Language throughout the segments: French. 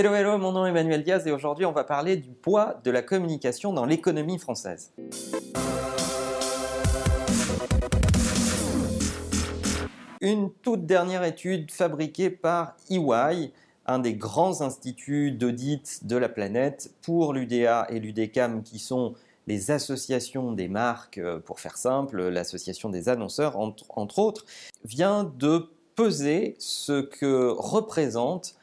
Hello, hello, mon nom est Emmanuel Diaz et aujourd'hui on va parler du poids de la communication dans l'économie française. Une toute dernière étude fabriquée par EY, un des grands instituts d'audit de la planète pour l'UDA et l'UDECAM qui sont les associations des marques, euh, pour faire simple, l'association des annonceurs entre, entre autres, vient de peser ce que représente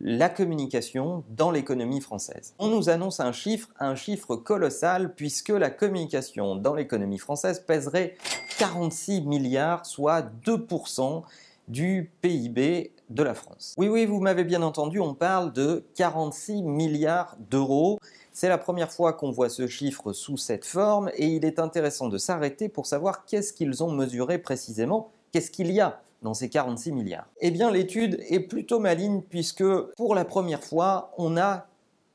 la communication dans l'économie française. On nous annonce un chiffre, un chiffre colossal, puisque la communication dans l'économie française pèserait 46 milliards, soit 2% du PIB de la France. Oui, oui, vous m'avez bien entendu, on parle de 46 milliards d'euros. C'est la première fois qu'on voit ce chiffre sous cette forme et il est intéressant de s'arrêter pour savoir qu'est-ce qu'ils ont mesuré précisément, qu'est-ce qu'il y a dans ces 46 milliards? Eh bien, l'étude est plutôt maligne puisque pour la première fois, on a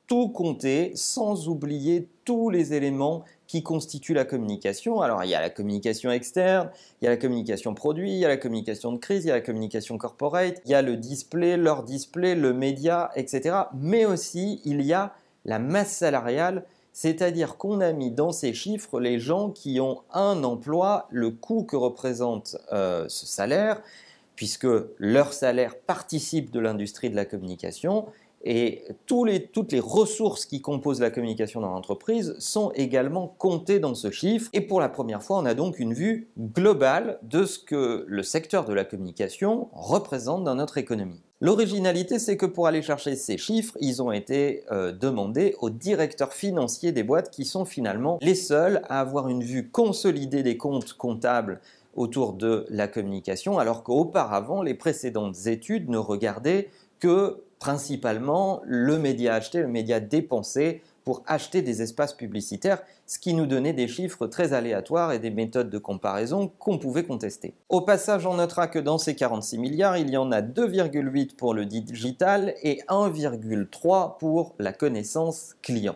tout compté sans oublier tous les éléments qui constituent la communication. Alors, il y a la communication externe, il y a la communication produit, il y a la communication de crise, il y a la communication corporate, il y a le display, leur display, le média, etc. Mais aussi, il y a la masse salariale c'est-à-dire qu'on a mis dans ces chiffres les gens qui ont un emploi, le coût que représente euh, ce salaire, puisque leur salaire participe de l'industrie de la communication et toutes les ressources qui composent la communication dans l'entreprise sont également comptées dans ce chiffre. Et pour la première fois, on a donc une vue globale de ce que le secteur de la communication représente dans notre économie. L'originalité, c'est que pour aller chercher ces chiffres, ils ont été euh, demandés aux directeurs financiers des boîtes qui sont finalement les seuls à avoir une vue consolidée des comptes comptables autour de la communication, alors qu'auparavant, les précédentes études ne regardaient que principalement le média acheté, le média dépensé pour acheter des espaces publicitaires, ce qui nous donnait des chiffres très aléatoires et des méthodes de comparaison qu'on pouvait contester. Au passage, on notera que dans ces 46 milliards, il y en a 2,8 pour le digital et 1,3 pour la connaissance client.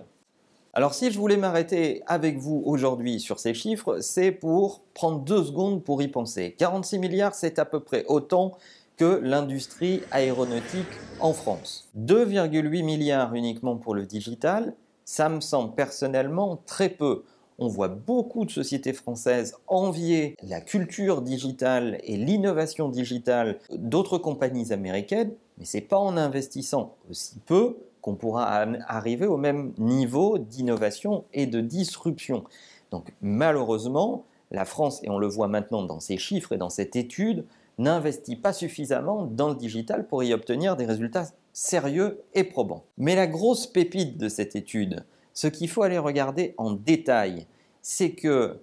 Alors si je voulais m'arrêter avec vous aujourd'hui sur ces chiffres, c'est pour prendre deux secondes pour y penser. 46 milliards, c'est à peu près autant que l'industrie aéronautique en France. 2,8 milliards uniquement pour le digital ça me semble personnellement très peu. On voit beaucoup de sociétés françaises envier la culture digitale et l'innovation digitale d'autres compagnies américaines, mais ce n'est pas en investissant aussi peu qu'on pourra arriver au même niveau d'innovation et de disruption. Donc malheureusement, la France, et on le voit maintenant dans ces chiffres et dans cette étude, n'investit pas suffisamment dans le digital pour y obtenir des résultats sérieux et probants. Mais la grosse pépite de cette étude, ce qu'il faut aller regarder en détail, c'est que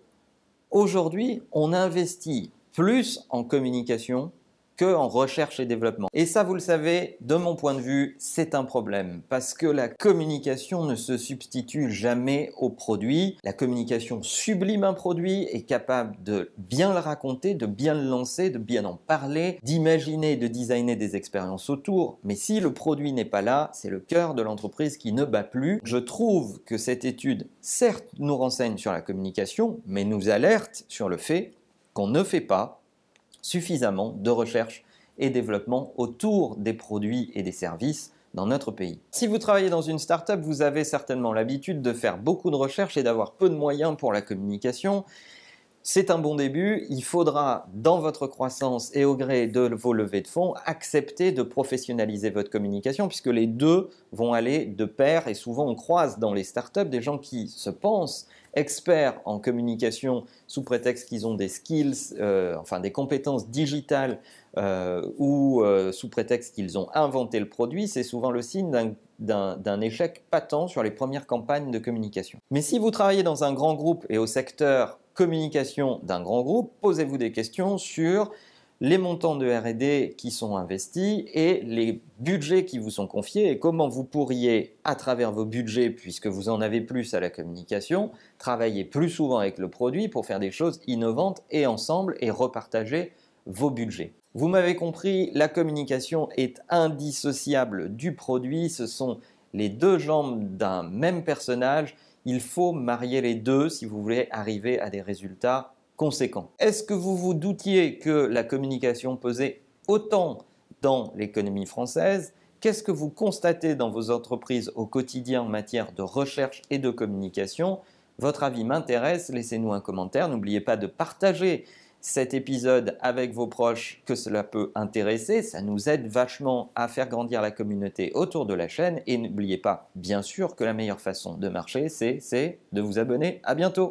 aujourd'hui, on investit plus en communication que en recherche et développement. Et ça, vous le savez, de mon point de vue, c'est un problème parce que la communication ne se substitue jamais au produit. La communication sublime un produit, est capable de bien le raconter, de bien le lancer, de bien en parler, d'imaginer, de designer des expériences autour. Mais si le produit n'est pas là, c'est le cœur de l'entreprise qui ne bat plus. Je trouve que cette étude, certes, nous renseigne sur la communication, mais nous alerte sur le fait qu'on ne fait pas suffisamment de recherche et développement autour des produits et des services dans notre pays. Si vous travaillez dans une start-up, vous avez certainement l'habitude de faire beaucoup de recherches et d'avoir peu de moyens pour la communication. C'est un bon début. Il faudra, dans votre croissance et au gré de vos levées de fonds, accepter de professionnaliser votre communication puisque les deux vont aller de pair et souvent on croise dans les startups des gens qui se pensent experts en communication sous prétexte qu'ils ont des skills, euh, enfin des compétences digitales euh, ou euh, sous prétexte qu'ils ont inventé le produit, c'est souvent le signe d'un échec patent sur les premières campagnes de communication. Mais si vous travaillez dans un grand groupe et au secteur communication d'un grand groupe, posez-vous des questions sur les montants de RD qui sont investis et les budgets qui vous sont confiés et comment vous pourriez, à travers vos budgets, puisque vous en avez plus à la communication, travailler plus souvent avec le produit pour faire des choses innovantes et ensemble et repartager vos budgets. Vous m'avez compris, la communication est indissociable du produit, ce sont les deux jambes d'un même personnage il faut marier les deux si vous voulez arriver à des résultats conséquents. Est-ce que vous vous doutiez que la communication pesait autant dans l'économie française? Qu'est-ce que vous constatez dans vos entreprises au quotidien en matière de recherche et de communication? Votre avis m'intéresse, laissez-nous un commentaire. N'oubliez pas de partager cet épisode avec vos proches que cela peut intéresser. Ça nous aide vachement à faire grandir la communauté autour de la chaîne. Et n'oubliez pas, bien sûr, que la meilleure façon de marcher, c'est de vous abonner. À bientôt